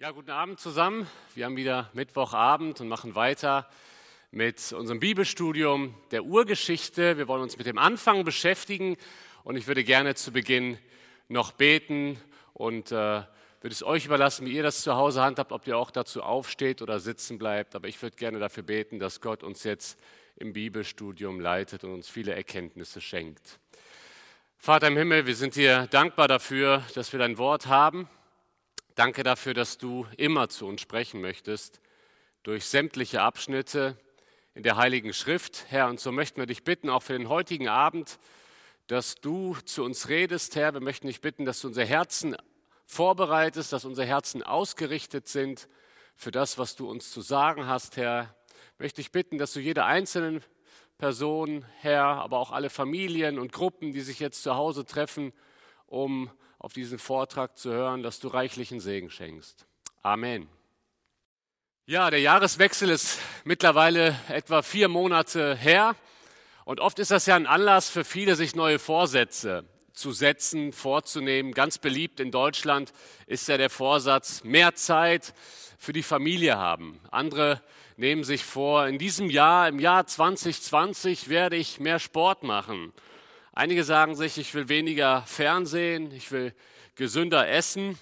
Ja, guten Abend zusammen. Wir haben wieder Mittwochabend und machen weiter mit unserem Bibelstudium der Urgeschichte. Wir wollen uns mit dem Anfang beschäftigen und ich würde gerne zu Beginn noch beten und äh, würde es euch überlassen, wie ihr das zu Hause handhabt, ob ihr auch dazu aufsteht oder sitzen bleibt. Aber ich würde gerne dafür beten, dass Gott uns jetzt im Bibelstudium leitet und uns viele Erkenntnisse schenkt. Vater im Himmel, wir sind dir dankbar dafür, dass wir dein Wort haben Danke dafür, dass du immer zu uns sprechen möchtest, durch sämtliche Abschnitte in der Heiligen Schrift, Herr. Und so möchten wir dich bitten, auch für den heutigen Abend, dass du zu uns redest, Herr. Wir möchten dich bitten, dass du unser Herzen vorbereitest, dass unsere Herzen ausgerichtet sind für das, was du uns zu sagen hast, Herr. Ich möchte dich bitten, dass du jede einzelne Person, Herr, aber auch alle Familien und Gruppen, die sich jetzt zu Hause treffen, um auf diesen Vortrag zu hören, dass du reichlichen Segen schenkst. Amen. Ja, der Jahreswechsel ist mittlerweile etwa vier Monate her. Und oft ist das ja ein Anlass für viele, sich neue Vorsätze zu setzen, vorzunehmen. Ganz beliebt in Deutschland ist ja der Vorsatz, mehr Zeit für die Familie haben. Andere nehmen sich vor, in diesem Jahr, im Jahr 2020, werde ich mehr Sport machen. Einige sagen sich, ich will weniger Fernsehen, ich will gesünder essen.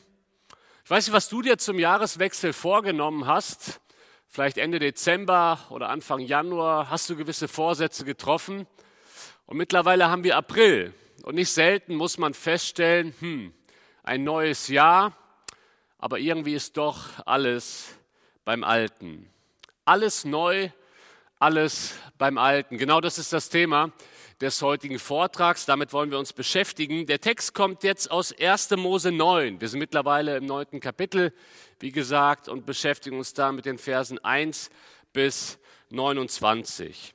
Ich weiß nicht, was du dir zum Jahreswechsel vorgenommen hast. Vielleicht Ende Dezember oder Anfang Januar hast du gewisse Vorsätze getroffen. Und mittlerweile haben wir April. Und nicht selten muss man feststellen, hm, ein neues Jahr, aber irgendwie ist doch alles beim Alten. Alles neu, alles beim Alten. Genau das ist das Thema des heutigen Vortrags. Damit wollen wir uns beschäftigen. Der Text kommt jetzt aus 1. Mose 9. Wir sind mittlerweile im neunten Kapitel, wie gesagt, und beschäftigen uns da mit den Versen 1 bis 29.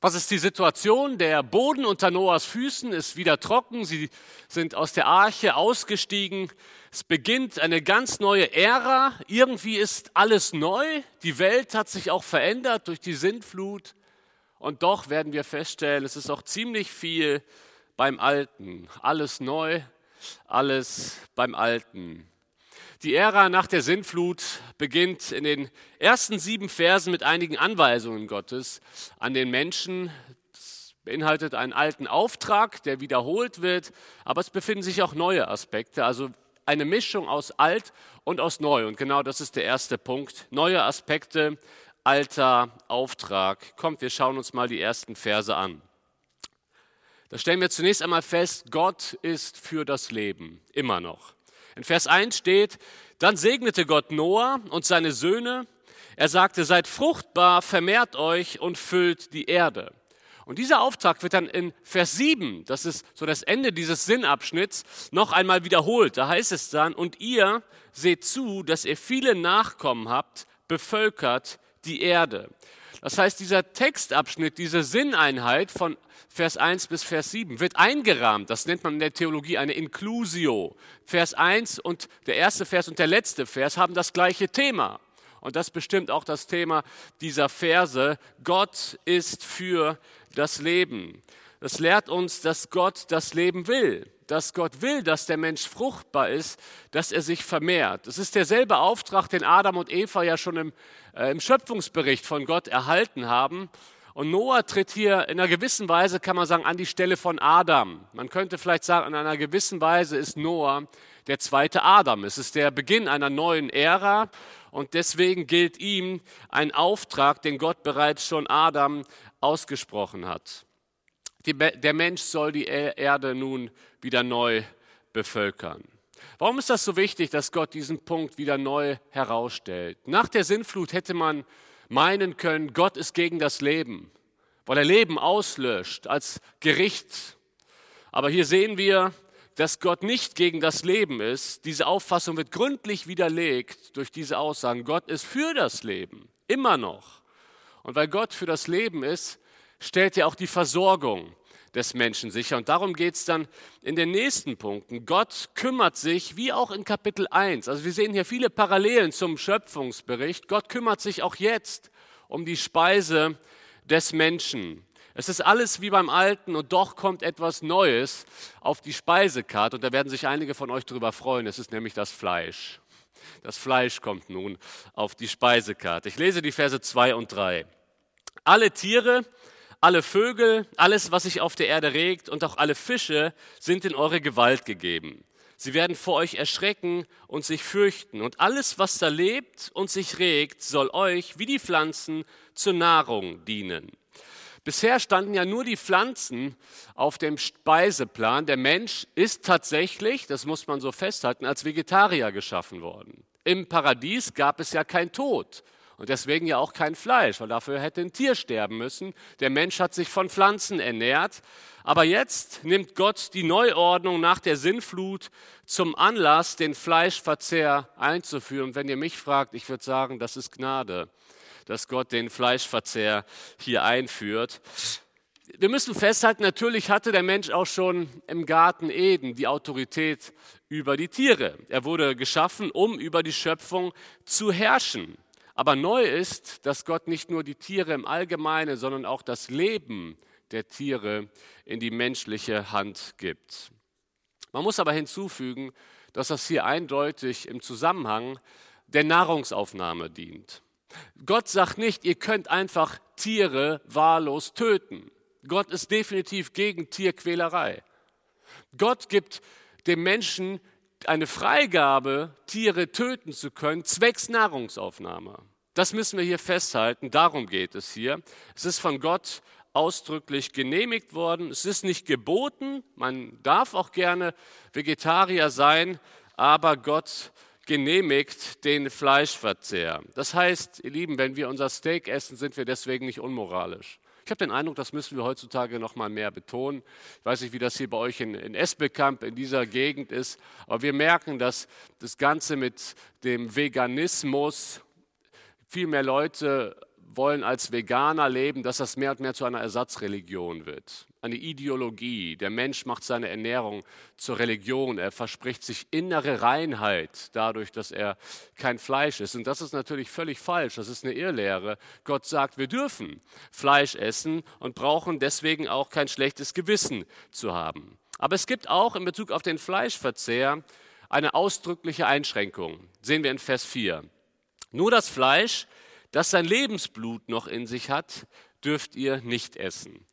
Was ist die Situation? Der Boden unter Noahs Füßen ist wieder trocken. Sie sind aus der Arche ausgestiegen. Es beginnt eine ganz neue Ära. Irgendwie ist alles neu. Die Welt hat sich auch verändert durch die Sintflut. Und doch werden wir feststellen, es ist auch ziemlich viel beim Alten. Alles neu, alles beim Alten. Die Ära nach der Sintflut beginnt in den ersten sieben Versen mit einigen Anweisungen Gottes an den Menschen. Das beinhaltet einen alten Auftrag, der wiederholt wird, aber es befinden sich auch neue Aspekte, also eine Mischung aus alt und aus neu. Und genau das ist der erste Punkt. Neue Aspekte alter Auftrag. Kommt, wir schauen uns mal die ersten Verse an. Da stellen wir zunächst einmal fest, Gott ist für das Leben, immer noch. In Vers 1 steht, dann segnete Gott Noah und seine Söhne. Er sagte, seid fruchtbar, vermehrt euch und füllt die Erde. Und dieser Auftrag wird dann in Vers 7, das ist so das Ende dieses Sinnabschnitts, noch einmal wiederholt. Da heißt es dann, und ihr seht zu, dass ihr viele Nachkommen habt, bevölkert die Erde. Das heißt, dieser Textabschnitt, diese Sinneinheit von Vers 1 bis Vers 7 wird eingerahmt. Das nennt man in der Theologie eine Inclusio. Vers 1 und der erste Vers und der letzte Vers haben das gleiche Thema. Und das bestimmt auch das Thema dieser Verse. Gott ist für das Leben. Das lehrt uns, dass Gott das Leben will dass Gott will, dass der Mensch fruchtbar ist, dass er sich vermehrt. Das ist derselbe Auftrag, den Adam und Eva ja schon im, äh, im Schöpfungsbericht von Gott erhalten haben. Und Noah tritt hier in einer gewissen Weise, kann man sagen, an die Stelle von Adam. Man könnte vielleicht sagen, in einer gewissen Weise ist Noah der zweite Adam. Es ist der Beginn einer neuen Ära und deswegen gilt ihm ein Auftrag, den Gott bereits schon Adam ausgesprochen hat. Die, der Mensch soll die e-, Erde nun wieder neu bevölkern. Warum ist das so wichtig, dass Gott diesen Punkt wieder neu herausstellt? Nach der Sintflut hätte man meinen können, Gott ist gegen das Leben, weil er Leben auslöscht als Gericht. Aber hier sehen wir, dass Gott nicht gegen das Leben ist. Diese Auffassung wird gründlich widerlegt durch diese Aussagen. Gott ist für das Leben, immer noch. Und weil Gott für das Leben ist, stellt er auch die Versorgung des Menschen sicher. Und darum geht es dann in den nächsten Punkten. Gott kümmert sich, wie auch in Kapitel 1, also wir sehen hier viele Parallelen zum Schöpfungsbericht, Gott kümmert sich auch jetzt um die Speise des Menschen. Es ist alles wie beim Alten und doch kommt etwas Neues auf die Speisekarte und da werden sich einige von euch darüber freuen. Es ist nämlich das Fleisch. Das Fleisch kommt nun auf die Speisekarte. Ich lese die Verse 2 und 3. Alle Tiere, alle Vögel, alles, was sich auf der Erde regt und auch alle Fische sind in eure Gewalt gegeben. Sie werden vor euch erschrecken und sich fürchten. Und alles, was da lebt und sich regt, soll euch wie die Pflanzen zur Nahrung dienen. Bisher standen ja nur die Pflanzen auf dem Speiseplan. Der Mensch ist tatsächlich, das muss man so festhalten, als Vegetarier geschaffen worden. Im Paradies gab es ja kein Tod und deswegen ja auch kein Fleisch, weil dafür hätte ein Tier sterben müssen. Der Mensch hat sich von Pflanzen ernährt. Aber jetzt nimmt Gott die Neuordnung nach der Sinnflut zum Anlass, den Fleischverzehr einzuführen. Wenn ihr mich fragt, ich würde sagen, das ist Gnade dass Gott den Fleischverzehr hier einführt. Wir müssen festhalten, natürlich hatte der Mensch auch schon im Garten Eden die Autorität über die Tiere. Er wurde geschaffen, um über die Schöpfung zu herrschen. Aber neu ist, dass Gott nicht nur die Tiere im Allgemeinen, sondern auch das Leben der Tiere in die menschliche Hand gibt. Man muss aber hinzufügen, dass das hier eindeutig im Zusammenhang der Nahrungsaufnahme dient. Gott sagt nicht, ihr könnt einfach Tiere wahllos töten. Gott ist definitiv gegen Tierquälerei. Gott gibt dem Menschen eine Freigabe, Tiere töten zu können, zwecks Nahrungsaufnahme. Das müssen wir hier festhalten, darum geht es hier. Es ist von Gott ausdrücklich genehmigt worden. Es ist nicht geboten, man darf auch gerne Vegetarier sein, aber Gott genehmigt den Fleischverzehr. Das heißt, ihr Lieben, wenn wir unser Steak essen, sind wir deswegen nicht unmoralisch. Ich habe den Eindruck, das müssen wir heutzutage noch mal mehr betonen. Ich weiß nicht, wie das hier bei euch in, in Esbekamp, in dieser Gegend ist, aber wir merken, dass das Ganze mit dem Veganismus viel mehr Leute wollen als Veganer leben, dass das mehr und mehr zu einer Ersatzreligion wird. Eine Ideologie. Der Mensch macht seine Ernährung zur Religion. Er verspricht sich innere Reinheit dadurch, dass er kein Fleisch isst. Und das ist natürlich völlig falsch. Das ist eine Irrlehre. Gott sagt, wir dürfen Fleisch essen und brauchen deswegen auch kein schlechtes Gewissen zu haben. Aber es gibt auch in Bezug auf den Fleischverzehr eine ausdrückliche Einschränkung. Sehen wir in Vers 4. Nur das Fleisch, das sein Lebensblut noch in sich hat, dürft ihr nicht essen.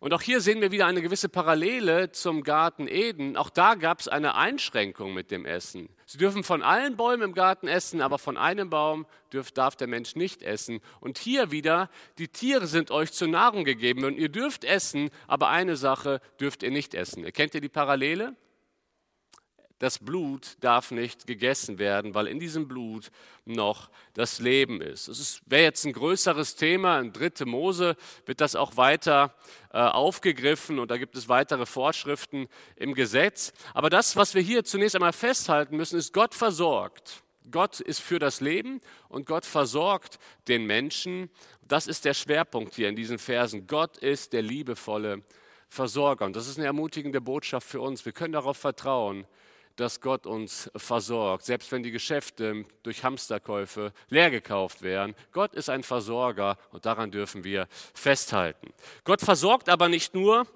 Und auch hier sehen wir wieder eine gewisse Parallele zum Garten Eden. Auch da gab es eine Einschränkung mit dem Essen. Sie dürfen von allen Bäumen im Garten essen, aber von einem Baum dürf, darf der Mensch nicht essen. Und hier wieder, die Tiere sind euch zur Nahrung gegeben und ihr dürft essen, aber eine Sache dürft ihr nicht essen. Erkennt ihr die Parallele? Das Blut darf nicht gegessen werden, weil in diesem Blut noch das Leben ist. Es wäre jetzt ein größeres Thema, in dritte Mose wird das auch weiter äh, aufgegriffen und da gibt es weitere Vorschriften im Gesetz. Aber das, was wir hier zunächst einmal festhalten müssen, ist, Gott versorgt. Gott ist für das Leben und Gott versorgt den Menschen. Das ist der Schwerpunkt hier in diesen Versen. Gott ist der liebevolle Versorger. Und das ist eine ermutigende Botschaft für uns. Wir können darauf vertrauen, dass Gott uns versorgt, selbst wenn die Geschäfte durch Hamsterkäufe leer gekauft werden. Gott ist ein Versorger und daran dürfen wir festhalten. Gott versorgt aber nicht nur,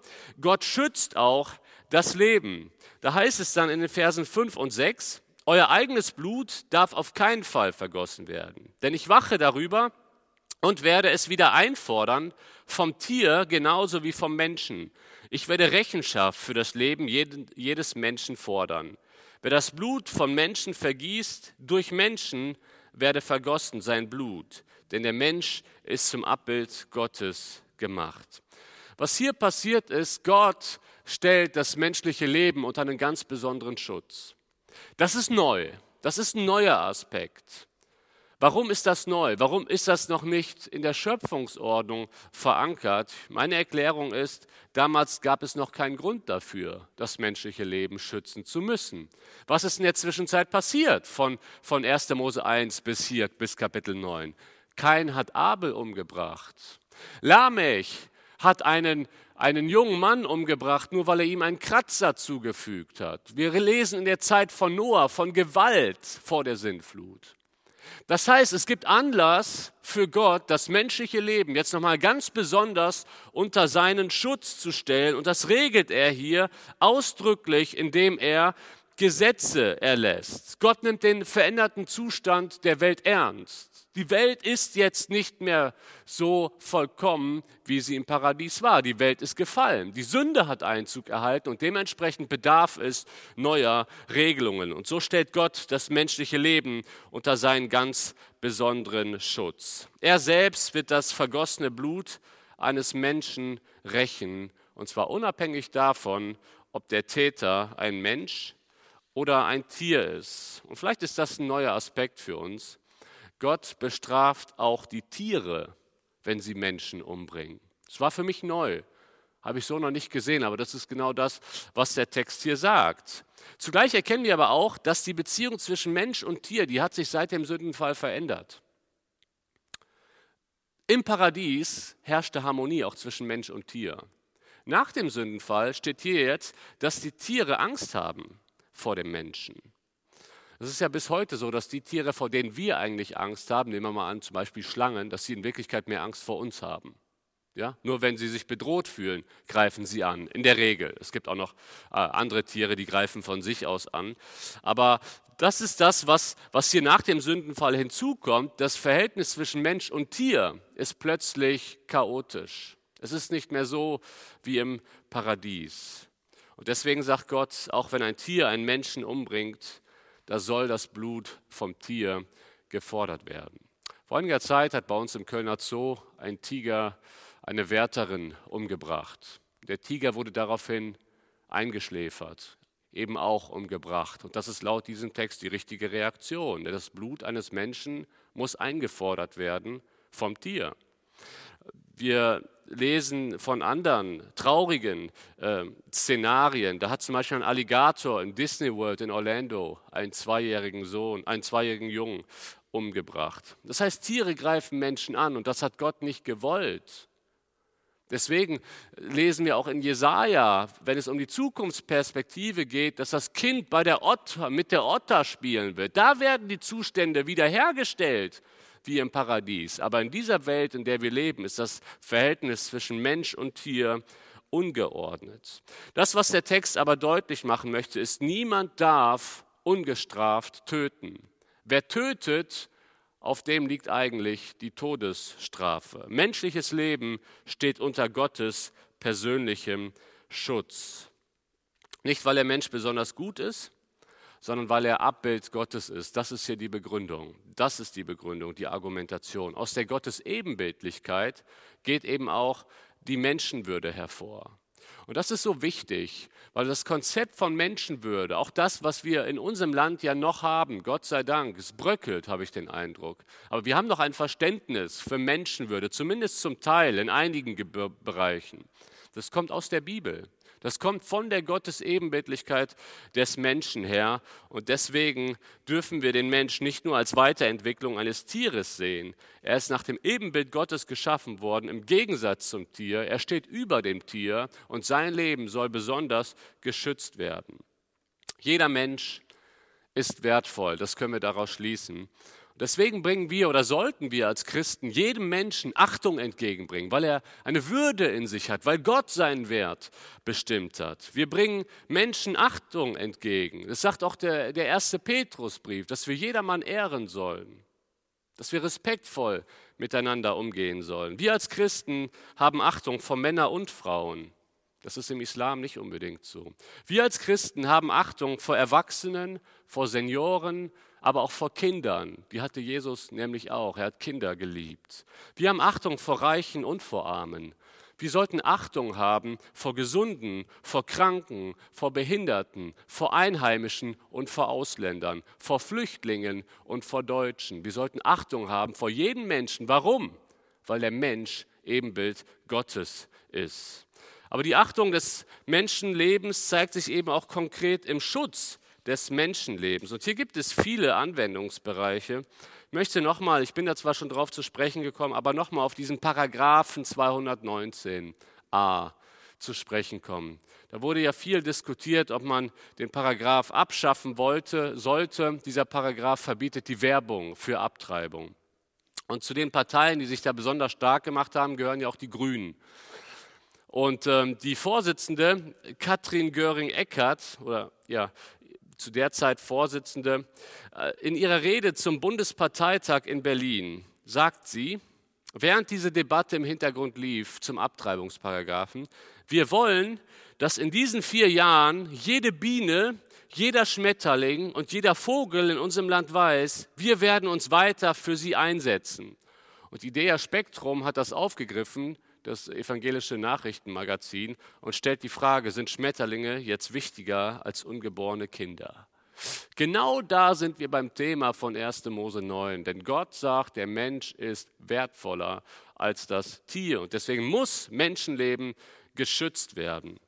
Gott schützt auch das Leben. Da heißt es dann in den Versen 5 und 6, euer eigenes Blut darf auf keinen Fall vergossen werden, denn ich wache darüber und werde es wieder einfordern vom Tier genauso wie vom Menschen. Ich werde Rechenschaft für das Leben jedes Menschen fordern. Wer das Blut von Menschen vergießt, durch Menschen werde vergossen sein Blut, denn der Mensch ist zum Abbild Gottes gemacht. Was hier passiert ist, Gott stellt das menschliche Leben unter einen ganz besonderen Schutz. Das ist neu, das ist ein neuer Aspekt. Warum ist das neu? Warum ist das noch nicht in der Schöpfungsordnung verankert? Meine Erklärung ist, damals gab es noch keinen Grund dafür, das menschliche Leben schützen zu müssen. Was ist in der Zwischenzeit passiert von, von 1. Mose 1 bis hier, bis Kapitel 9? Kein hat Abel umgebracht. Lamech hat einen, einen jungen Mann umgebracht, nur weil er ihm einen Kratzer zugefügt hat. Wir lesen in der Zeit von Noah von Gewalt vor der Sintflut. Das heißt, es gibt Anlass für Gott, das menschliche Leben jetzt nochmal ganz besonders unter seinen Schutz zu stellen. Und das regelt er hier ausdrücklich, indem er Gesetze erlässt. Gott nimmt den veränderten Zustand der Welt ernst. Die Welt ist jetzt nicht mehr so vollkommen, wie sie im Paradies war. Die Welt ist gefallen. Die Sünde hat Einzug erhalten und dementsprechend bedarf es neuer Regelungen. Und so stellt Gott das menschliche Leben unter seinen ganz besonderen Schutz. Er selbst wird das vergossene Blut eines Menschen rächen, und zwar unabhängig davon, ob der Täter ein Mensch oder ein Tier ist. Und vielleicht ist das ein neuer Aspekt für uns. Gott bestraft auch die Tiere, wenn sie Menschen umbringen. Das war für mich neu. Habe ich so noch nicht gesehen, aber das ist genau das, was der Text hier sagt. Zugleich erkennen wir aber auch, dass die Beziehung zwischen Mensch und Tier, die hat sich seit dem Sündenfall verändert. Im Paradies herrschte Harmonie auch zwischen Mensch und Tier. Nach dem Sündenfall steht hier jetzt, dass die Tiere Angst haben vor dem Menschen. Es ist ja bis heute so, dass die Tiere, vor denen wir eigentlich Angst haben, nehmen wir mal an, zum Beispiel Schlangen, dass sie in Wirklichkeit mehr Angst vor uns haben. Ja? Nur wenn sie sich bedroht fühlen, greifen sie an. In der Regel. Es gibt auch noch äh, andere Tiere, die greifen von sich aus an. Aber das ist das, was, was hier nach dem Sündenfall hinzukommt. Das Verhältnis zwischen Mensch und Tier ist plötzlich chaotisch. Es ist nicht mehr so wie im Paradies. Und deswegen sagt Gott, auch wenn ein Tier einen Menschen umbringt, da soll das Blut vom Tier gefordert werden. Vor einiger Zeit hat bei uns im Kölner Zoo ein Tiger eine Wärterin umgebracht. Der Tiger wurde daraufhin eingeschläfert, eben auch umgebracht. Und das ist laut diesem Text die richtige Reaktion. Das Blut eines Menschen muss eingefordert werden vom Tier. Wir lesen von anderen traurigen äh, Szenarien. Da hat zum Beispiel ein Alligator in Disney World in Orlando einen zweijährigen Sohn, einen zweijährigen Jungen umgebracht. Das heißt, Tiere greifen Menschen an und das hat Gott nicht gewollt. Deswegen lesen wir auch in Jesaja, wenn es um die Zukunftsperspektive geht, dass das Kind bei der Otter, mit der Otter spielen wird. Da werden die Zustände wiederhergestellt wie im Paradies. Aber in dieser Welt, in der wir leben, ist das Verhältnis zwischen Mensch und Tier ungeordnet. Das, was der Text aber deutlich machen möchte, ist, niemand darf ungestraft töten. Wer tötet, auf dem liegt eigentlich die Todesstrafe. Menschliches Leben steht unter Gottes persönlichem Schutz. Nicht, weil der Mensch besonders gut ist, sondern weil er Abbild Gottes ist. Das ist hier die Begründung. Das ist die Begründung, die Argumentation. Aus der Gottesebenbildlichkeit geht eben auch die Menschenwürde hervor. Und das ist so wichtig, weil das Konzept von Menschenwürde, auch das, was wir in unserem Land ja noch haben, Gott sei Dank, es bröckelt, habe ich den Eindruck. Aber wir haben noch ein Verständnis für Menschenwürde, zumindest zum Teil in einigen Bereichen. Das kommt aus der Bibel. Das kommt von der Gottesebenbildlichkeit des Menschen her. Und deswegen dürfen wir den Menschen nicht nur als Weiterentwicklung eines Tieres sehen. Er ist nach dem Ebenbild Gottes geschaffen worden, im Gegensatz zum Tier. Er steht über dem Tier und sein Leben soll besonders geschützt werden. Jeder Mensch ist wertvoll, das können wir daraus schließen. Deswegen bringen wir oder sollten wir als Christen jedem Menschen Achtung entgegenbringen, weil er eine Würde in sich hat, weil Gott seinen Wert bestimmt hat. Wir bringen Menschen Achtung entgegen. Das sagt auch der, der erste Petrusbrief, dass wir jedermann ehren sollen, dass wir respektvoll miteinander umgehen sollen. Wir als Christen haben Achtung vor Männern und Frauen. Das ist im Islam nicht unbedingt so. Wir als Christen haben Achtung vor Erwachsenen, vor Senioren, aber auch vor Kindern. Die hatte Jesus nämlich auch. Er hat Kinder geliebt. Wir haben Achtung vor Reichen und vor Armen. Wir sollten Achtung haben vor Gesunden, vor Kranken, vor Behinderten, vor Einheimischen und vor Ausländern, vor Flüchtlingen und vor Deutschen. Wir sollten Achtung haben vor jedem Menschen. Warum? Weil der Mensch Ebenbild Gottes ist. Aber die Achtung des Menschenlebens zeigt sich eben auch konkret im Schutz des Menschenlebens. Und hier gibt es viele Anwendungsbereiche. Ich möchte nochmal, ich bin da zwar schon drauf zu sprechen gekommen, aber nochmal auf diesen Paragraphen 219a zu sprechen kommen. Da wurde ja viel diskutiert, ob man den Paragraph abschaffen wollte, sollte. Dieser Paragraph verbietet die Werbung für Abtreibung. Und zu den Parteien, die sich da besonders stark gemacht haben, gehören ja auch die Grünen. Und ähm, die Vorsitzende Katrin Göring-Eckardt, oder ja, zu der Zeit Vorsitzende, äh, in ihrer Rede zum Bundesparteitag in Berlin sagt sie, während diese Debatte im Hintergrund lief zum Abtreibungsparagraphen, wir wollen, dass in diesen vier Jahren jede Biene, jeder Schmetterling und jeder Vogel in unserem Land weiß, wir werden uns weiter für sie einsetzen. Und Idea Spektrum hat das aufgegriffen, das evangelische Nachrichtenmagazin, und stellt die Frage, sind Schmetterlinge jetzt wichtiger als ungeborene Kinder? Genau da sind wir beim Thema von 1. Mose 9. Denn Gott sagt, der Mensch ist wertvoller als das Tier. Und deswegen muss Menschenleben geschützt werden.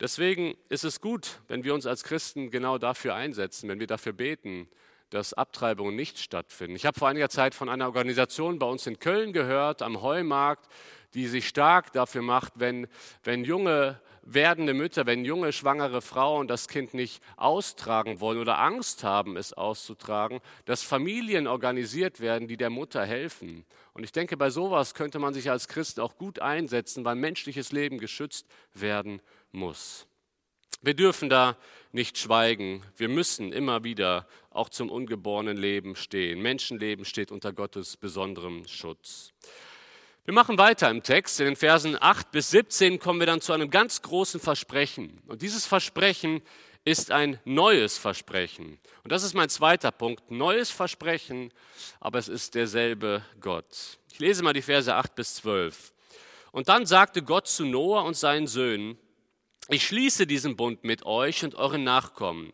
Deswegen ist es gut, wenn wir uns als Christen genau dafür einsetzen, wenn wir dafür beten, dass Abtreibungen nicht stattfinden. Ich habe vor einiger Zeit von einer Organisation bei uns in Köln gehört, am Heumarkt, die sich stark dafür macht, wenn, wenn junge werdende Mütter, wenn junge schwangere Frauen das Kind nicht austragen wollen oder Angst haben, es auszutragen, dass Familien organisiert werden, die der Mutter helfen. Und ich denke, bei sowas könnte man sich als Christ auch gut einsetzen, weil menschliches Leben geschützt werden muss. Wir dürfen da nicht schweigen. Wir müssen immer wieder auch zum ungeborenen Leben stehen. Menschenleben steht unter Gottes besonderem Schutz. Wir machen weiter im Text. In den Versen 8 bis 17 kommen wir dann zu einem ganz großen Versprechen. Und dieses Versprechen ist ein neues Versprechen. Und das ist mein zweiter Punkt. Neues Versprechen, aber es ist derselbe Gott. Ich lese mal die Verse 8 bis 12. Und dann sagte Gott zu Noah und seinen Söhnen, ich schließe diesen Bund mit euch und euren Nachkommen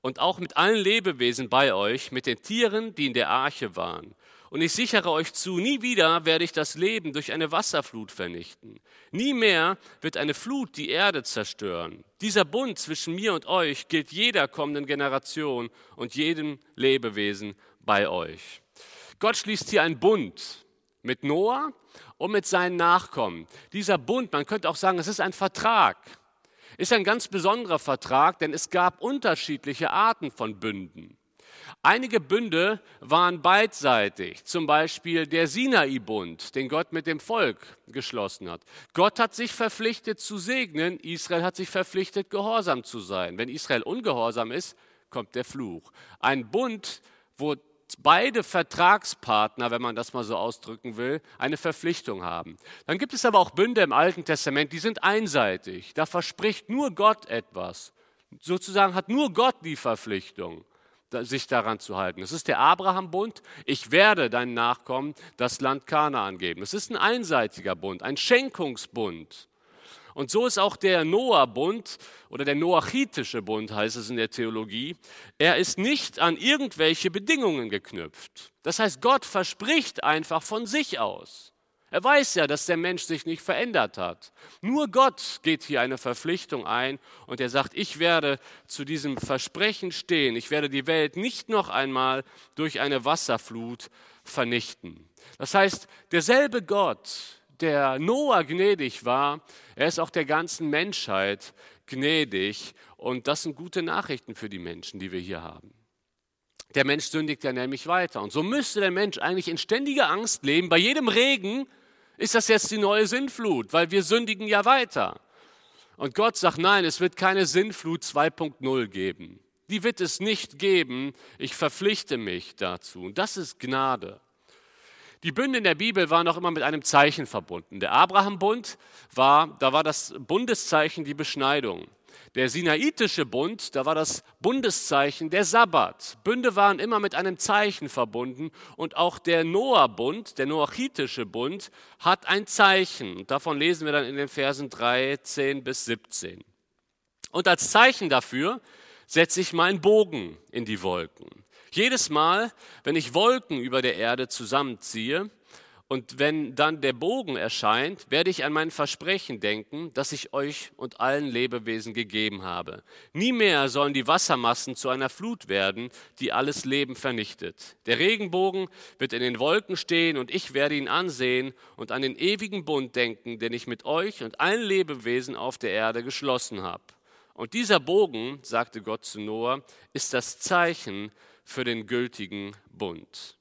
und auch mit allen Lebewesen bei euch, mit den Tieren, die in der Arche waren und ich sichere euch zu, nie wieder werde ich das Leben durch eine Wasserflut vernichten. Nie mehr wird eine Flut die Erde zerstören. Dieser Bund zwischen mir und euch gilt jeder kommenden Generation und jedem Lebewesen bei euch. Gott schließt hier einen Bund mit Noah und mit seinen Nachkommen. Dieser Bund, man könnte auch sagen, es ist ein Vertrag. Ist ein ganz besonderer Vertrag, denn es gab unterschiedliche Arten von Bünden. Einige Bünde waren beidseitig, zum Beispiel der Sinai-Bund, den Gott mit dem Volk geschlossen hat. Gott hat sich verpflichtet zu segnen, Israel hat sich verpflichtet, gehorsam zu sein. Wenn Israel ungehorsam ist, kommt der Fluch. Ein Bund, wo beide Vertragspartner, wenn man das mal so ausdrücken will, eine Verpflichtung haben. Dann gibt es aber auch Bünde im Alten Testament, die sind einseitig. Da verspricht nur Gott etwas. Sozusagen hat nur Gott die Verpflichtung sich daran zu halten. Es ist der Abraham-Bund, ich werde deinen Nachkommen das Land Kanaan geben. Es ist ein einseitiger Bund, ein Schenkungsbund. Und so ist auch der Noah-Bund oder der noachitische Bund, heißt es in der Theologie. Er ist nicht an irgendwelche Bedingungen geknüpft. Das heißt, Gott verspricht einfach von sich aus. Er weiß ja, dass der Mensch sich nicht verändert hat. Nur Gott geht hier eine Verpflichtung ein und er sagt, ich werde zu diesem Versprechen stehen. Ich werde die Welt nicht noch einmal durch eine Wasserflut vernichten. Das heißt, derselbe Gott, der Noah gnädig war, er ist auch der ganzen Menschheit gnädig. Und das sind gute Nachrichten für die Menschen, die wir hier haben. Der Mensch sündigt ja nämlich weiter. Und so müsste der Mensch eigentlich in ständiger Angst leben. Bei jedem Regen ist das jetzt die neue Sinnflut, weil wir sündigen ja weiter. Und Gott sagt, nein, es wird keine Sinnflut 2.0 geben. Die wird es nicht geben. Ich verpflichte mich dazu. Und das ist Gnade. Die Bünde in der Bibel waren auch immer mit einem Zeichen verbunden. Der Abraham-Bund war, da war das Bundeszeichen die Beschneidung. Der Sinaitische Bund, da war das Bundeszeichen der Sabbat. Bünde waren immer mit einem Zeichen verbunden und auch der Noah-Bund, der Noachitische Bund, hat ein Zeichen. Davon lesen wir dann in den Versen 13 bis 17. Und als Zeichen dafür setze ich meinen Bogen in die Wolken. Jedes Mal, wenn ich Wolken über der Erde zusammenziehe, und wenn dann der Bogen erscheint, werde ich an mein Versprechen denken, das ich euch und allen Lebewesen gegeben habe. Nie mehr sollen die Wassermassen zu einer Flut werden, die alles Leben vernichtet. Der Regenbogen wird in den Wolken stehen und ich werde ihn ansehen und an den ewigen Bund denken, den ich mit euch und allen Lebewesen auf der Erde geschlossen habe. Und dieser Bogen, sagte Gott zu Noah, ist das Zeichen für den gültigen Bund.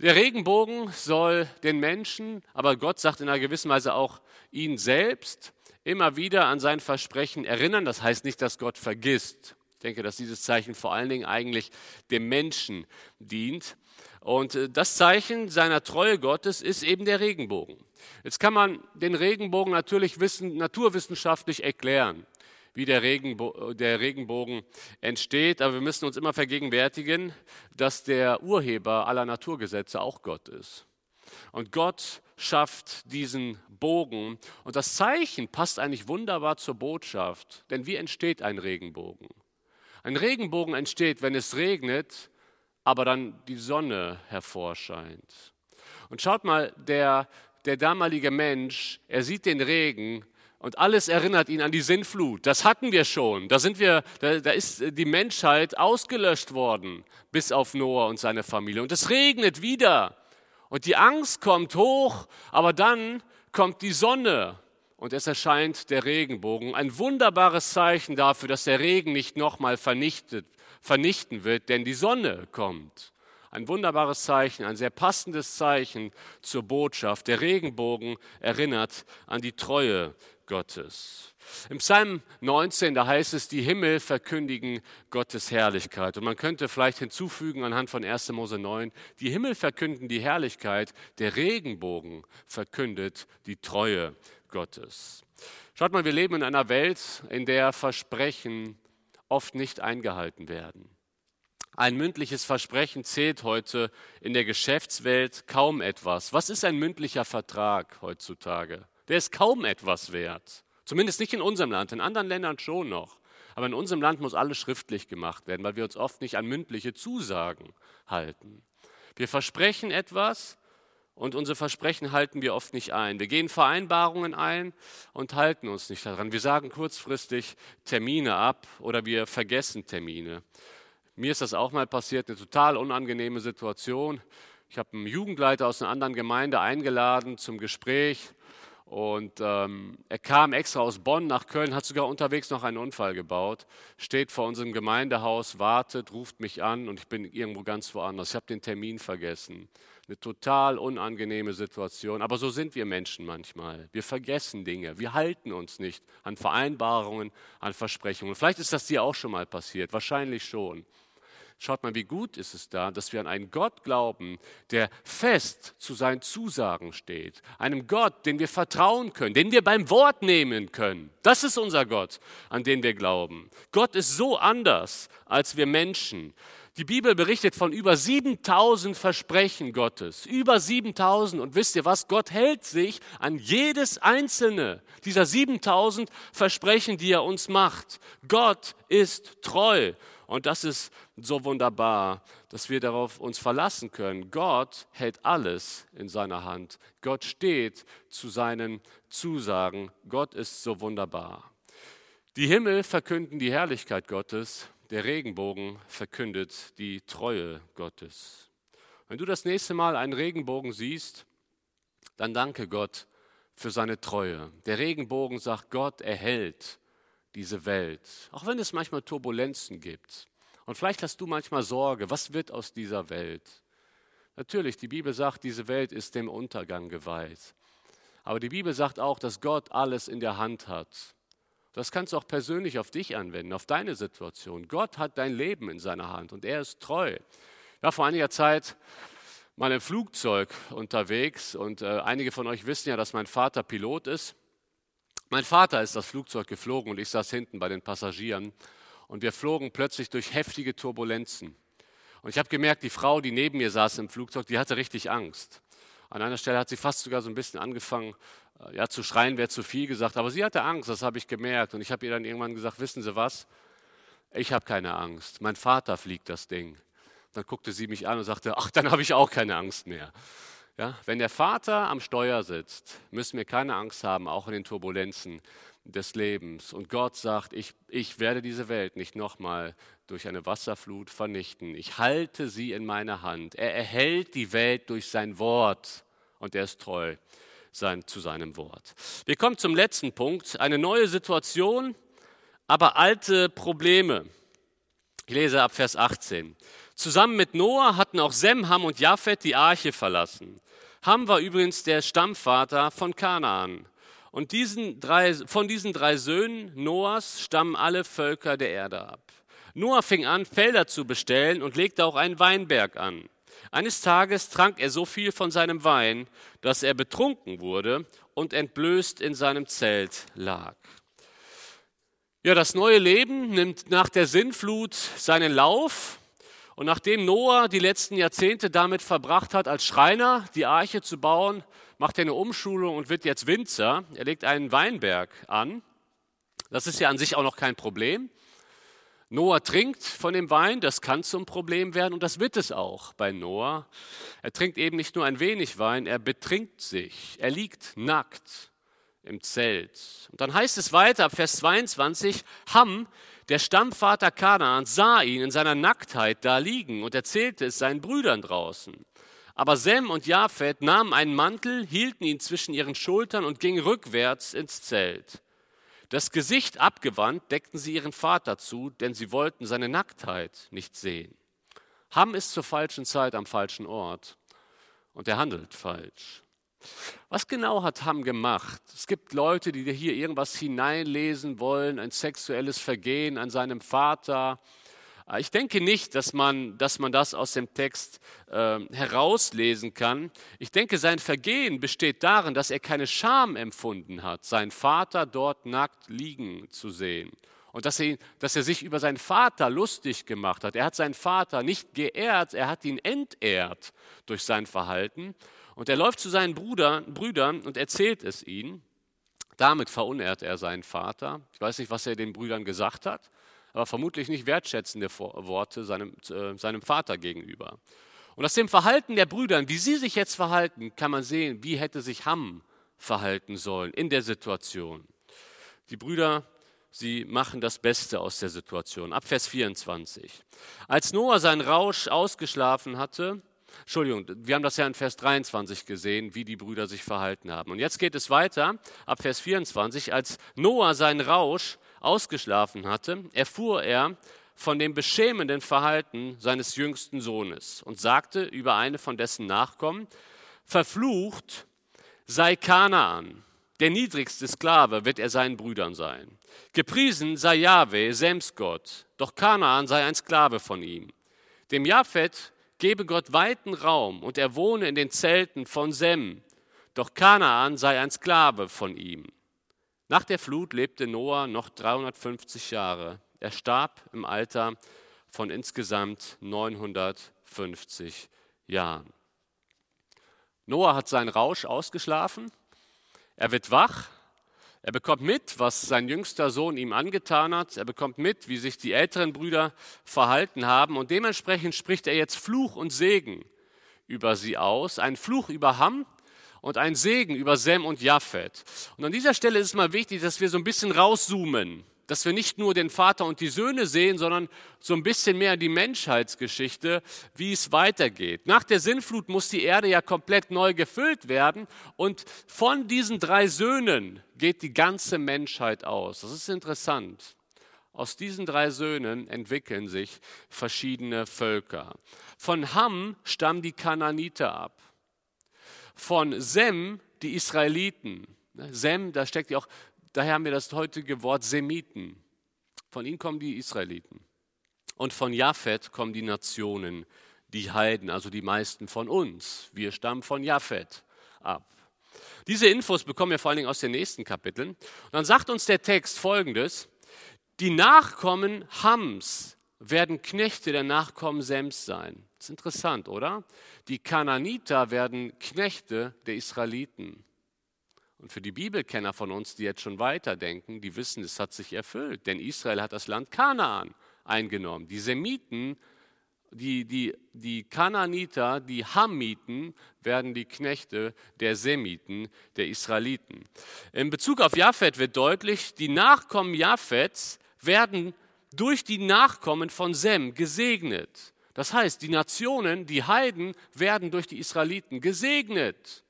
Der Regenbogen soll den Menschen, aber Gott sagt in einer gewissen Weise auch ihn selbst, immer wieder an sein Versprechen erinnern. Das heißt nicht, dass Gott vergisst. denke, dass dieses Zeichen vor allen Dingen eigentlich dem Menschen dient. Und äh, das Zeichen seiner Treue Gottes ist eben der Regenbogen. Jetzt kann man den Regenbogen natürlich wissen, naturwissenschaftlich erklären, wie der, Regenbo der Regenbogen entsteht, aber wir müssen uns immer vergegenwärtigen, dass der Urheber aller Naturgesetze auch Gott ist. Und Gott schafft diesen Bogen. Und das Zeichen passt eigentlich wunderbar zur Botschaft. Denn wie entsteht ein Regenbogen? Ein Regenbogen entsteht, wenn es regnet, aber dann die Sonne hervorscheint. Und schaut mal, der, der damalige Mensch, er sieht den Regen und alles erinnert ihn an die Sinnflut. Das hatten wir schon. Da, sind wir, da, da ist die Menschheit ausgelöscht worden, bis auf Noah und seine Familie. Und es regnet wieder. Und die Angst kommt hoch, aber dann kommt die Sonne und es erscheint der Regenbogen. Ein wunderbares Zeichen dafür, dass der Regen nicht nochmal vernichtet, vernichten wird, denn die Sonne kommt. Ein wunderbares Zeichen, ein sehr passendes Zeichen zur Botschaft. Der Regenbogen erinnert an die Treue Gottes. Im Psalm 19, da heißt es, die Himmel verkündigen Gottes Herrlichkeit. Und man könnte vielleicht hinzufügen anhand von 1. Mose 9, die Himmel verkünden die Herrlichkeit, der Regenbogen verkündet die Treue Gottes. Schaut mal, wir leben in einer Welt, in der Versprechen oft nicht eingehalten werden. Ein mündliches Versprechen zählt heute in der Geschäftswelt kaum etwas. Was ist ein mündlicher Vertrag heutzutage? Der ist kaum etwas wert. Zumindest nicht in unserem Land, in anderen Ländern schon noch. Aber in unserem Land muss alles schriftlich gemacht werden, weil wir uns oft nicht an mündliche Zusagen halten. Wir versprechen etwas und unsere Versprechen halten wir oft nicht ein. Wir gehen Vereinbarungen ein und halten uns nicht daran. Wir sagen kurzfristig Termine ab oder wir vergessen Termine. Mir ist das auch mal passiert, eine total unangenehme Situation. Ich habe einen Jugendleiter aus einer anderen Gemeinde eingeladen zum Gespräch und ähm, er kam extra aus Bonn nach Köln, hat sogar unterwegs noch einen Unfall gebaut, steht vor unserem Gemeindehaus, wartet, ruft mich an und ich bin irgendwo ganz woanders. Ich habe den Termin vergessen. Eine total unangenehme Situation. Aber so sind wir Menschen manchmal. Wir vergessen Dinge. Wir halten uns nicht an Vereinbarungen, an Versprechungen. Vielleicht ist das dir auch schon mal passiert. Wahrscheinlich schon. Schaut mal, wie gut ist es da, dass wir an einen Gott glauben, der fest zu seinen Zusagen steht. Einem Gott, den wir vertrauen können, den wir beim Wort nehmen können. Das ist unser Gott, an den wir glauben. Gott ist so anders als wir Menschen. Die Bibel berichtet von über 7000 Versprechen Gottes. Über 7000. Und wisst ihr was? Gott hält sich an jedes einzelne dieser 7000 Versprechen, die er uns macht. Gott ist treu. Und das ist so wunderbar, dass wir darauf uns verlassen können. Gott hält alles in seiner Hand. Gott steht zu seinen Zusagen. Gott ist so wunderbar. Die Himmel verkünden die Herrlichkeit Gottes. Der Regenbogen verkündet die Treue Gottes. Wenn du das nächste Mal einen Regenbogen siehst, dann danke Gott für seine Treue. Der Regenbogen sagt, Gott erhält diese Welt, auch wenn es manchmal Turbulenzen gibt. Und vielleicht hast du manchmal Sorge, was wird aus dieser Welt? Natürlich, die Bibel sagt, diese Welt ist dem Untergang geweiht. Aber die Bibel sagt auch, dass Gott alles in der Hand hat. Das kannst du auch persönlich auf dich anwenden, auf deine Situation. Gott hat dein Leben in seiner Hand und er ist treu. Ich war vor einiger Zeit mal im Flugzeug unterwegs und äh, einige von euch wissen ja, dass mein Vater Pilot ist. Mein Vater ist das Flugzeug geflogen und ich saß hinten bei den Passagieren und wir flogen plötzlich durch heftige Turbulenzen. Und ich habe gemerkt, die Frau, die neben mir saß im Flugzeug, die hatte richtig Angst. An einer Stelle hat sie fast sogar so ein bisschen angefangen, äh, ja, zu schreien wäre zu viel gesagt, aber sie hatte Angst, das habe ich gemerkt. Und ich habe ihr dann irgendwann gesagt, wissen Sie was, ich habe keine Angst, mein Vater fliegt das Ding. Dann guckte sie mich an und sagte, ach, dann habe ich auch keine Angst mehr. Ja, wenn der Vater am Steuer sitzt, müssen wir keine Angst haben, auch in den Turbulenzen des Lebens. Und Gott sagt, ich, ich werde diese Welt nicht nochmal durch eine Wasserflut vernichten. Ich halte sie in meiner Hand. Er erhält die Welt durch sein Wort und er ist treu sein, zu seinem Wort. Wir kommen zum letzten Punkt. Eine neue Situation, aber alte Probleme. Ich lese ab Vers 18. Zusammen mit Noah hatten auch Sem, Ham und Japhet die Arche verlassen. Ham war übrigens der Stammvater von Kanaan. Und diesen drei, von diesen drei Söhnen Noahs stammen alle Völker der Erde ab. Noah fing an, Felder zu bestellen und legte auch einen Weinberg an. Eines Tages trank er so viel von seinem Wein, dass er betrunken wurde und entblößt in seinem Zelt lag. Ja, das neue Leben nimmt nach der Sinnflut seinen Lauf. Und nachdem Noah die letzten Jahrzehnte damit verbracht hat, als Schreiner die Arche zu bauen, macht er eine Umschulung und wird jetzt Winzer. Er legt einen Weinberg an. Das ist ja an sich auch noch kein Problem. Noah trinkt von dem Wein, das kann zum Problem werden und das wird es auch bei Noah. Er trinkt eben nicht nur ein wenig Wein, er betrinkt sich, er liegt nackt im Zelt. Und dann heißt es weiter ab Vers 22, Ham, der Stammvater Kanaans, sah ihn in seiner Nacktheit da liegen und erzählte es seinen Brüdern draußen. Aber Sem und Japhet nahmen einen Mantel, hielten ihn zwischen ihren Schultern und gingen rückwärts ins Zelt. Das Gesicht abgewandt deckten sie ihren Vater zu, denn sie wollten seine Nacktheit nicht sehen. Ham ist zur falschen Zeit am falschen Ort und er handelt falsch. Was genau hat Ham gemacht? Es gibt Leute, die hier irgendwas hineinlesen wollen, ein sexuelles Vergehen an seinem Vater, äh, ich denke nicht, dass man, dass man das aus dem Text äh, herauslesen kann. Ich denke, sein Vergehen besteht darin, dass er keine Scham empfunden hat, seinen Vater dort nackt liegen zu sehen. Und dass er, dass er sich über seinen Vater lustig gemacht hat. Er hat seinen Vater nicht geehrt, er hat ihn entehrt durch sein Verhalten. Und er läuft zu seinen Bruder, Brüdern und erzählt es ihnen. Damit verunehrt er seinen Vater. Ich weiß nicht, was er den Brüdern gesagt hat aber vermutlich nicht wertschätzende Worte seinem, äh, seinem Vater gegenüber. Und aus dem Verhalten der Brüder, wie sie sich jetzt verhalten, kann man sehen, wie hätte sich Ham verhalten sollen in der Situation. Die Brüder, sie machen das Beste aus der Situation. Ab Vers 24. Als Noah seinen Rausch ausgeschlafen hatte, Entschuldigung, wir haben das ja in Vers 23 gesehen, wie die Brüder sich verhalten haben. Und jetzt geht es weiter, ab Vers 24. Als Noah seinen Rausch ausgeschlafen hatte, erfuhr er von dem beschämenden Verhalten seines jüngsten Sohnes und sagte über eine von dessen Nachkommen, verflucht sei Kanaan, der niedrigste Sklave wird er seinen Brüdern sein. Gepriesen sei Jahwe, Sems Gott, doch Kanaan sei ein Sklave von ihm. Dem Japhet gebe Gott weiten Raum und er wohne in den Zelten von Sem, doch Kanaan sei ein Sklave von ihm. Nach der Flut lebte Noah noch 350 Jahre. Er starb im Alter von insgesamt 950 Jahren. Noah hat seinen Rausch ausgeschlafen. Er wird wach. Er bekommt mit, was sein jüngster Sohn ihm angetan hat. Er bekommt mit, wie sich die älteren Brüder verhalten haben. Und dementsprechend spricht er jetzt Fluch und Segen über sie aus. Ein Fluch über Ham, und ein Segen über Sem und Japhet. Und an dieser Stelle ist es mal wichtig, dass wir so ein bisschen rauszoomen, dass wir nicht nur den Vater und die Söhne sehen, sondern so ein bisschen mehr die Menschheitsgeschichte, wie es weitergeht. Nach der Sinnflut muss die Erde ja komplett neu gefüllt werden und von diesen drei Söhnen geht die ganze Menschheit aus. Das ist interessant. Aus diesen drei Söhnen entwickeln sich verschiedene Völker. Von Ham stammen die Kananiter ab von Sem die Israeliten. Sem, da steckt ja auch, daher haben wir das heutige Wort Semiten. Von ihnen kommen die Israeliten. Und von Japhet kommen die Nationen, die Heiden, also die meisten von uns. Wir stammen von Japhet ab. Diese Infos bekommen wir vor allen Dingen aus den nächsten Kapiteln. Und dann sagt uns der Text folgendes: Die Nachkommen Hams werden Knechte der Nachkommen Sems sein. Das ist interessant, oder? Die Kananiter werden Knechte der Israeliten. Und für die Bibelkenner von uns, die jetzt schon weiterdenken, die wissen, es hat sich erfüllt, denn Israel hat das Land Kanaan eingenommen. Die Semiten, die, die, die Kananiter, die Hamiten werden die Knechte der Semiten, der Israeliten. In Bezug auf Japhet wird deutlich, die Nachkommen Japhets werden durch die Nachkommen von Sem gesegnet. Das heißt, die Nationen, die Heiden werden durch die Israeliten gesegnet.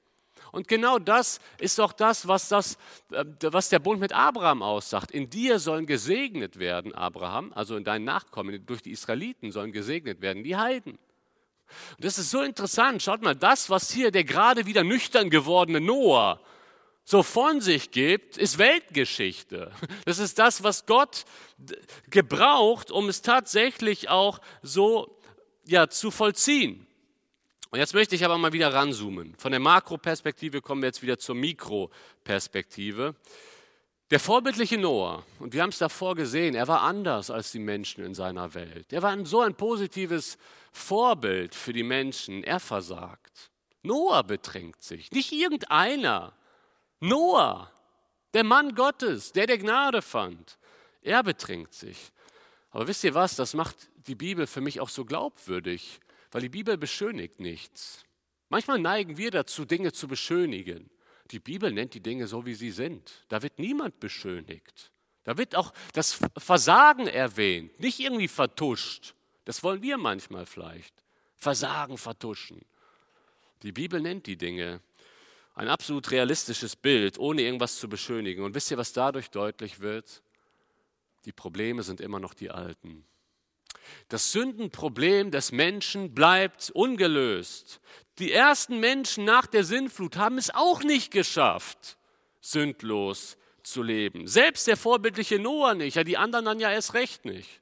Und genau das ist doch das, was, das, äh, was der Bund mit Abraham aussagt. In dir sollen gesegnet werden, Abraham, also in deinen Nachkommen, durch die Israeliten sollen gesegnet werden, die Heiden. Und das ist so interessant. Schaut mal, das, was hier der gerade wieder nüchtern gewordene Noah so von sich gibt, ist Weltgeschichte. Das ist das, was Gott gebraucht, um es tatsächlich auch so ja, zu vollziehen. Und jetzt möchte ich aber mal wieder ranzoomen. Von der Makroperspektive kommen wir jetzt wieder zur Mikroperspektive. Der vorbildliche Noah, und wir haben es davor gesehen, er war anders als die Menschen in seiner Welt. Er war so ein positives Vorbild für die Menschen. Er versagt. Noah betrinkt sich, nicht irgendeiner. Noah, der Mann Gottes, der der Gnade fand. Er betrinkt sich. Aber wisst ihr was, das macht die Bibel für mich auch so glaubwürdig, weil die Bibel beschönigt nichts. Manchmal neigen wir dazu, Dinge zu beschönigen. Die Bibel nennt die Dinge so, wie sie sind. Da wird niemand beschönigt. Da wird auch das Versagen erwähnt, nicht irgendwie vertuscht. Das wollen wir manchmal vielleicht. Versagen, vertuschen. Die Bibel nennt die Dinge. Ein absolut realistisches Bild, ohne irgendwas zu beschönigen. Und wisst ihr, was dadurch deutlich wird? Die Probleme sind immer noch die alten. Das Sündenproblem des Menschen bleibt ungelöst. Die ersten Menschen nach der Sintflut haben es auch nicht geschafft, sündlos zu leben. Selbst der vorbildliche Noah nicht, ja die anderen dann ja erst recht nicht.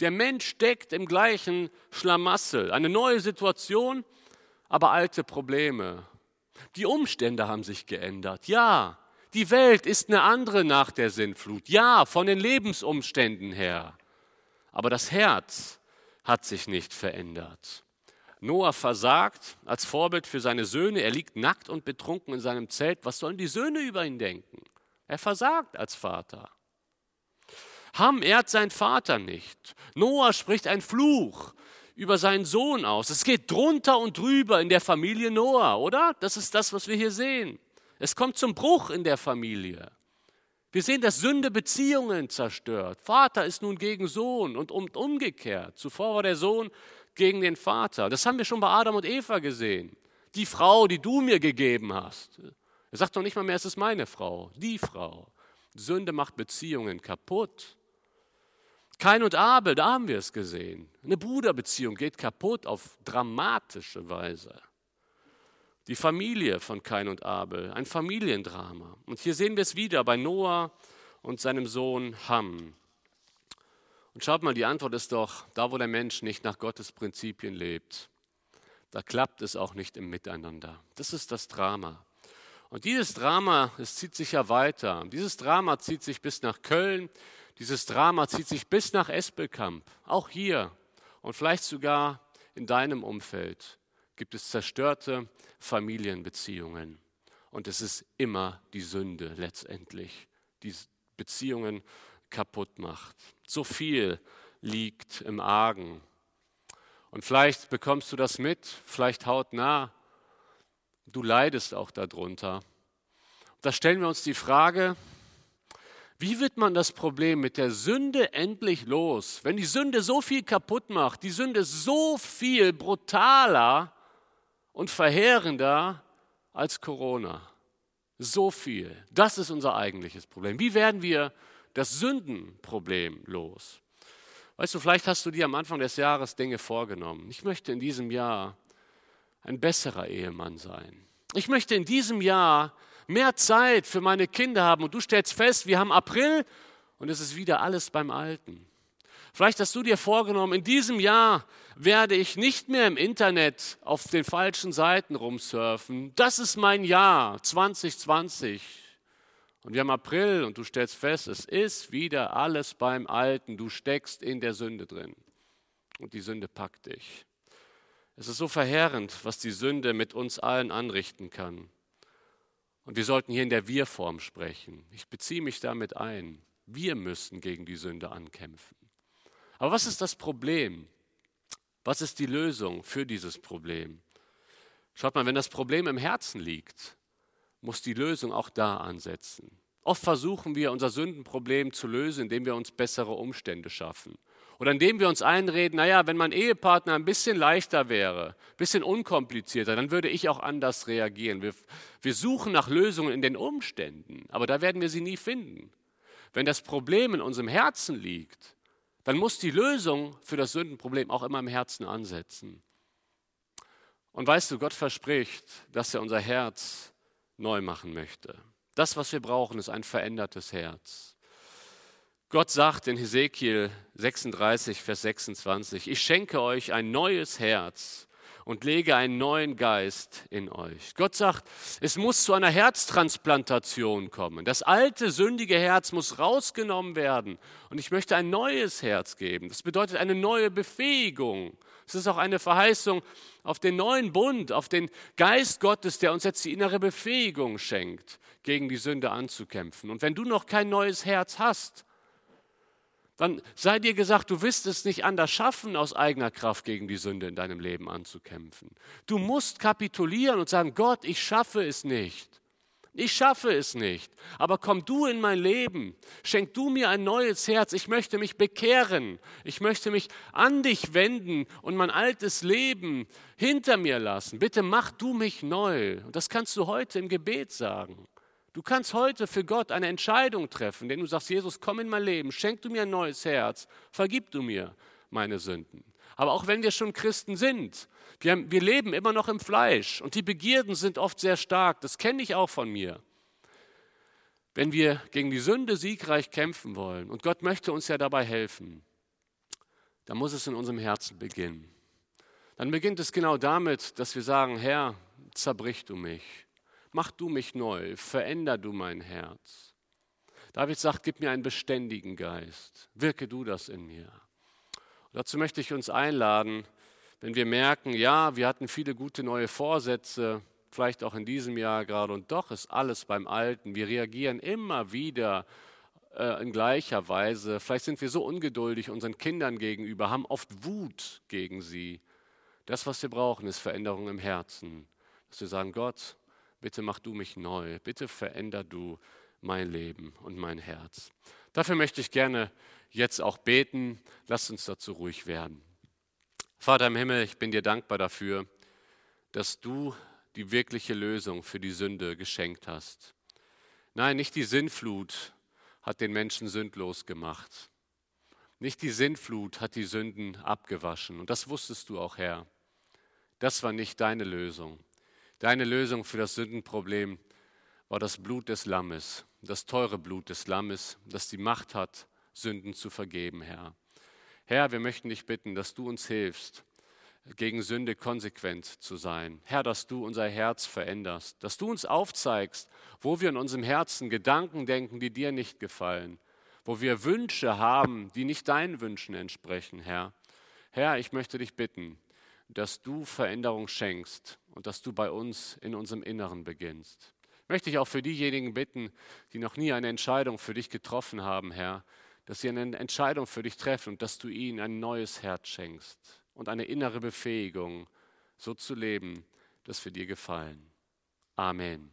Der Mensch steckt im gleichen Schlamassel. Eine neue Situation, aber alte Probleme. Die Umstände haben sich geändert. Ja, die Welt ist eine andere nach der Sintflut. Ja, von den Lebensumständen her. Aber das Herz hat sich nicht verändert. Noah versagt als Vorbild für seine Söhne. Er liegt nackt und betrunken in seinem Zelt. Was sollen die Söhne über ihn denken? Er versagt als Vater. Ham ehrt seinen Vater nicht. Noah spricht einen Fluch über seinen Sohn aus. Es geht drunter und drüber in der Familie Noah, oder? Das ist das, was wir hier sehen. Es kommt zum Bruch in der Familie. Wir sehen, dass Sünde Beziehungen zerstört. Vater ist nun gegen Sohn und umgekehrt. Zuvor war der Sohn gegen den Vater. Das haben wir schon bei Adam und Eva gesehen. Die Frau, die du mir gegeben hast. Er sagt doch nicht mal mehr, es ist meine Frau, die Frau. Sünde macht Beziehungen kaputt. Kain und Abel, da haben wir es gesehen. Eine Bruderbeziehung geht kaputt auf dramatische Weise. Die Familie von Kain und Abel, ein Familiendrama. Und hier sehen wir es wieder bei Noah und seinem Sohn Ham. Und schaut mal, die Antwort ist doch, da wo der Mensch nicht nach Gottes Prinzipien lebt, da klappt es auch nicht im Miteinander. Das ist das Drama. Und dieses Drama, es zieht sich ja weiter. Dieses Drama zieht sich bis nach Köln, dieses Drama zieht sich bis nach Espelkamp, auch hier und vielleicht sogar in deinem Umfeld gibt es zerstörte Familienbeziehungen. Und es ist immer die Sünde letztendlich, die Beziehungen kaputt macht. So viel liegt im Argen. Und vielleicht bekommst du das mit, vielleicht hautnah. Du leidest auch darunter. Da stellen wir uns die Frage, wie wird man das Problem mit der Sünde endlich los, wenn die Sünde so viel kaputt macht, die Sünde so viel brutaler und verheerender als Corona. So viel. Das ist unser eigentliches Problem. Wie werden wir das Sündenproblem los? Weißt du, vielleicht hast du dir am Anfang des Jahres Dinge vorgenommen. Ich möchte in diesem Jahr ein besserer Ehemann sein. Ich möchte in diesem Jahr mehr Zeit für meine Kinder haben. Und du stellst fest, wir haben April und es ist wieder alles beim Alten. Vielleicht hast du dir vorgenommen, in diesem Jahr werde ich nicht mehr im Internet auf den falschen Seiten rumsurfen. Das ist mein Jahr 2020. Und wir haben April und du stellst fest, es ist wieder alles beim Alten. Du steckst in der Sünde drin. Und die Sünde packt dich. Es ist so verheerend, was die Sünde mit uns allen anrichten kann. Und wir sollten hier in der Wir-Form sprechen. Ich beziehe mich damit ein. Wir müssen gegen die Sünde ankämpfen. Aber was ist das Problem? Was ist die Lösung für dieses Problem? Schaut mal, wenn das Problem im Herzen liegt, muss die Lösung auch da ansetzen. Oft versuchen wir, unser Sündenproblem zu lösen, indem wir uns bessere Umstände schaffen. Oder indem wir uns einreden, naja, wenn mein Ehepartner ein bisschen leichter wäre, ein bisschen unkomplizierter, dann würde ich auch anders reagieren. Wir, wir suchen nach Lösungen in den Umständen, aber da werden wir sie nie finden. Wenn das Problem in unserem Herzen liegt, dann muss die Lösung für das Sündenproblem auch immer im Herzen ansetzen. Und weißt du, Gott verspricht, dass er unser Herz neu machen möchte. Das, was wir brauchen, ist ein verändertes Herz. Gott sagt in Hesekiel 36, Vers 26, ich schenke euch ein neues Herz und lege einen neuen Geist in euch. Gott sagt, es muss zu einer Herztransplantation kommen. Das alte, sündige Herz muss rausgenommen werden und ich möchte ein neues Herz geben. Das bedeutet eine neue Befähigung. Es ist auch eine Verheißung auf den neuen Bund, auf den Geist Gottes, der uns jetzt die innere Befähigung schenkt, gegen die Sünde anzukämpfen. Und wenn du noch kein neues Herz hast, dann sei dir gesagt, du wirst es nicht anders schaffen, aus eigener Kraft gegen die Sünde in deinem Leben anzukämpfen. Du musst kapitulieren und sagen, Gott, ich schaffe es nicht. Ich schaffe es nicht. Aber komm du in mein Leben. Schenk du mir ein neues Herz. Ich möchte mich bekehren. Ich möchte mich an dich wenden und mein altes Leben hinter mir lassen. Bitte mach du mich neu. Und das kannst du heute im Gebet sagen. Du kannst heute für Gott eine Entscheidung treffen, denn du sagst, Jesus, komm in mein Leben, schenk du mir ein neues Herz, vergib du mir meine Sünden. Aber auch wenn wir schon Christen sind, wir, haben, wir leben immer noch im Fleisch und die Begierden sind oft sehr stark, das kenne ich auch von mir. Wenn wir gegen die Sünde siegreich kämpfen wollen, und Gott möchte uns ja dabei helfen, dann muss es in unserem Herzen beginnen. Dann beginnt es genau damit, dass wir sagen, Herr, zerbrich du mich. Mach du mich neu, veränder du mein Herz. David sagt, gib mir einen beständigen Geist, wirke du das in mir. Und dazu möchte ich uns einladen, wenn wir merken, ja, wir hatten viele gute neue Vorsätze, vielleicht auch in diesem Jahr gerade, und doch ist alles beim Alten. Wir reagieren immer wieder äh, in gleicher Weise. Vielleicht sind wir so ungeduldig unseren Kindern gegenüber, haben oft Wut gegen sie. Das, was wir brauchen, ist Veränderung im Herzen. Dass wir sagen, Gott, bitte mach du mich neu, bitte veränder du mein Leben und mein Herz. Dafür möchte ich gerne jetzt auch beten. Lasst uns dazu ruhig werden. Vater im Himmel, ich bin dir dankbar dafür, dass du die wirkliche Lösung für die Sünde geschenkt hast. Nein, nicht die Sinnflut hat den Menschen sündlos gemacht. Nicht die Sinnflut hat die Sünden abgewaschen. Und das wusstest du auch, Herr. Das war nicht deine Lösung. Deine Lösung für das Sündenproblem war das Blut des Lammes, das teure Blut des Lammes, das die Macht hat, Sünden zu vergeben, Herr. Herr, wir möchten dich bitten, dass du uns hilfst, gegen Sünde konsequent zu sein. Herr, dass du unser Herz veränderst, dass du uns aufzeigst, wo wir in unserem Herzen Gedanken denken, die dir nicht gefallen, wo wir Wünsche haben, die nicht deinen Wünschen entsprechen, Herr. Herr, ich möchte dich bitten, dass du Veränderung schenkst und dass du bei uns in unserem Inneren beginnst. Möchte ich auch für diejenigen bitten, die noch nie eine Entscheidung für dich getroffen haben, Herr, dass sie eine Entscheidung für dich treffen und dass du ihnen ein neues Herz schenkst und eine innere Befähigung, so zu leben, dass wir dir gefallen. Amen.